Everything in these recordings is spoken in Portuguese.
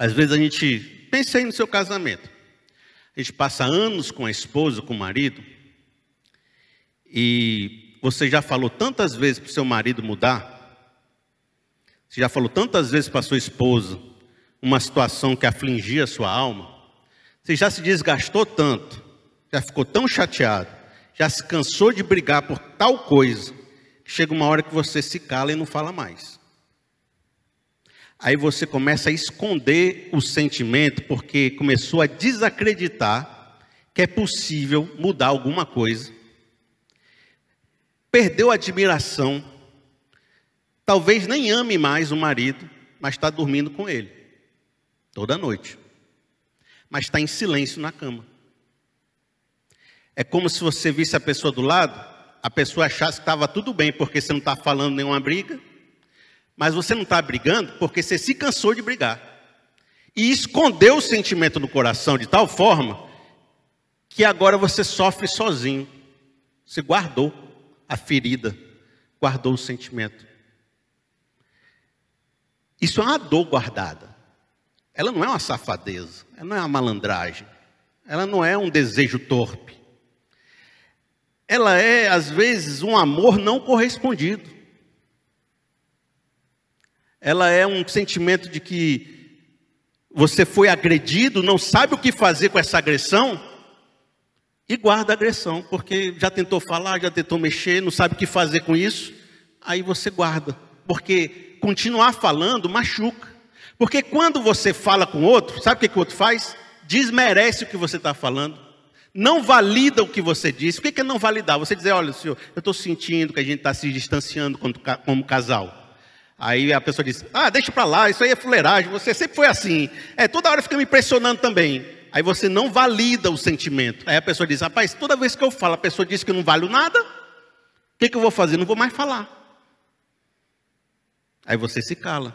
Às vezes a gente, pense aí no seu casamento. A gente passa anos com a esposa, com o marido, e você já falou tantas vezes para o seu marido mudar, você já falou tantas vezes para sua esposa uma situação que afligia a sua alma, você já se desgastou tanto, já ficou tão chateado, já se cansou de brigar por tal coisa, chega uma hora que você se cala e não fala mais. Aí você começa a esconder o sentimento porque começou a desacreditar que é possível mudar alguma coisa. Perdeu a admiração. Talvez nem ame mais o marido, mas está dormindo com ele toda noite. Mas está em silêncio na cama. É como se você visse a pessoa do lado, a pessoa achasse que estava tudo bem, porque você não está falando nenhuma briga, mas você não está brigando porque você se cansou de brigar. E escondeu o sentimento no coração de tal forma que agora você sofre sozinho. Você guardou a ferida, guardou o sentimento. Isso é uma dor guardada. Ela não é uma safadeza, ela não é uma malandragem, ela não é um desejo torpe. Ela é, às vezes, um amor não correspondido ela é um sentimento de que você foi agredido, não sabe o que fazer com essa agressão e guarda a agressão, porque já tentou falar, já tentou mexer, não sabe o que fazer com isso, aí você guarda, porque continuar falando machuca. Porque quando você fala com outro, sabe o que, o outro faz? Desmerece o que você está falando, não valida o que você disse. O que é não validar? Você dizer, olha, senhor, eu estou sentindo que a gente está se distanciando como casal. Aí a pessoa diz: Ah, deixa para lá, isso aí é fuleiragem, você sempre foi assim. É, toda hora fica me impressionando também. Aí você não valida o sentimento. Aí a pessoa diz: Rapaz, toda vez que eu falo, a pessoa diz que não vale nada, o que, que eu vou fazer? Não vou mais falar. Aí você se cala.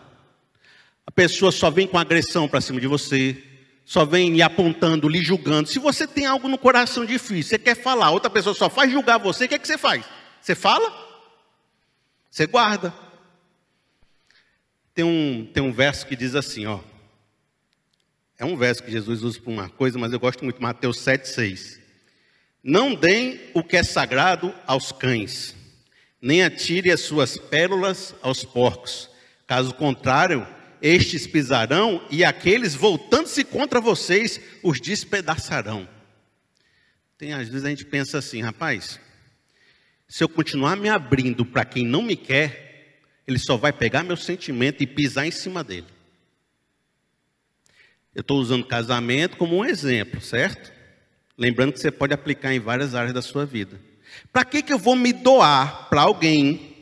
A pessoa só vem com agressão para cima de você, só vem lhe apontando, lhe julgando. Se você tem algo no coração difícil, você quer falar, outra pessoa só faz julgar você, o que, é que você faz? Você fala? Você guarda. Tem um, tem um verso que diz assim, ó. É um verso que Jesus usa para uma coisa, mas eu gosto muito, Mateus 7,6. Não deem o que é sagrado aos cães, nem atire as suas pérolas aos porcos. Caso contrário, estes pisarão e aqueles, voltando-se contra vocês, os despedaçarão. Tem às vezes a gente pensa assim, rapaz, se eu continuar me abrindo para quem não me quer, ele só vai pegar meu sentimento e pisar em cima dele. Eu estou usando casamento como um exemplo, certo? Lembrando que você pode aplicar em várias áreas da sua vida. Para que, que eu vou me doar para alguém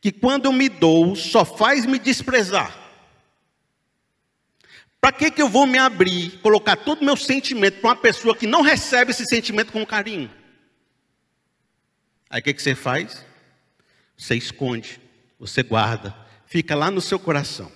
que quando eu me dou só faz me desprezar? Para que, que eu vou me abrir, colocar todo o meu sentimento para uma pessoa que não recebe esse sentimento com carinho? Aí o que, que você faz? Você esconde você guarda, fica lá no seu coração.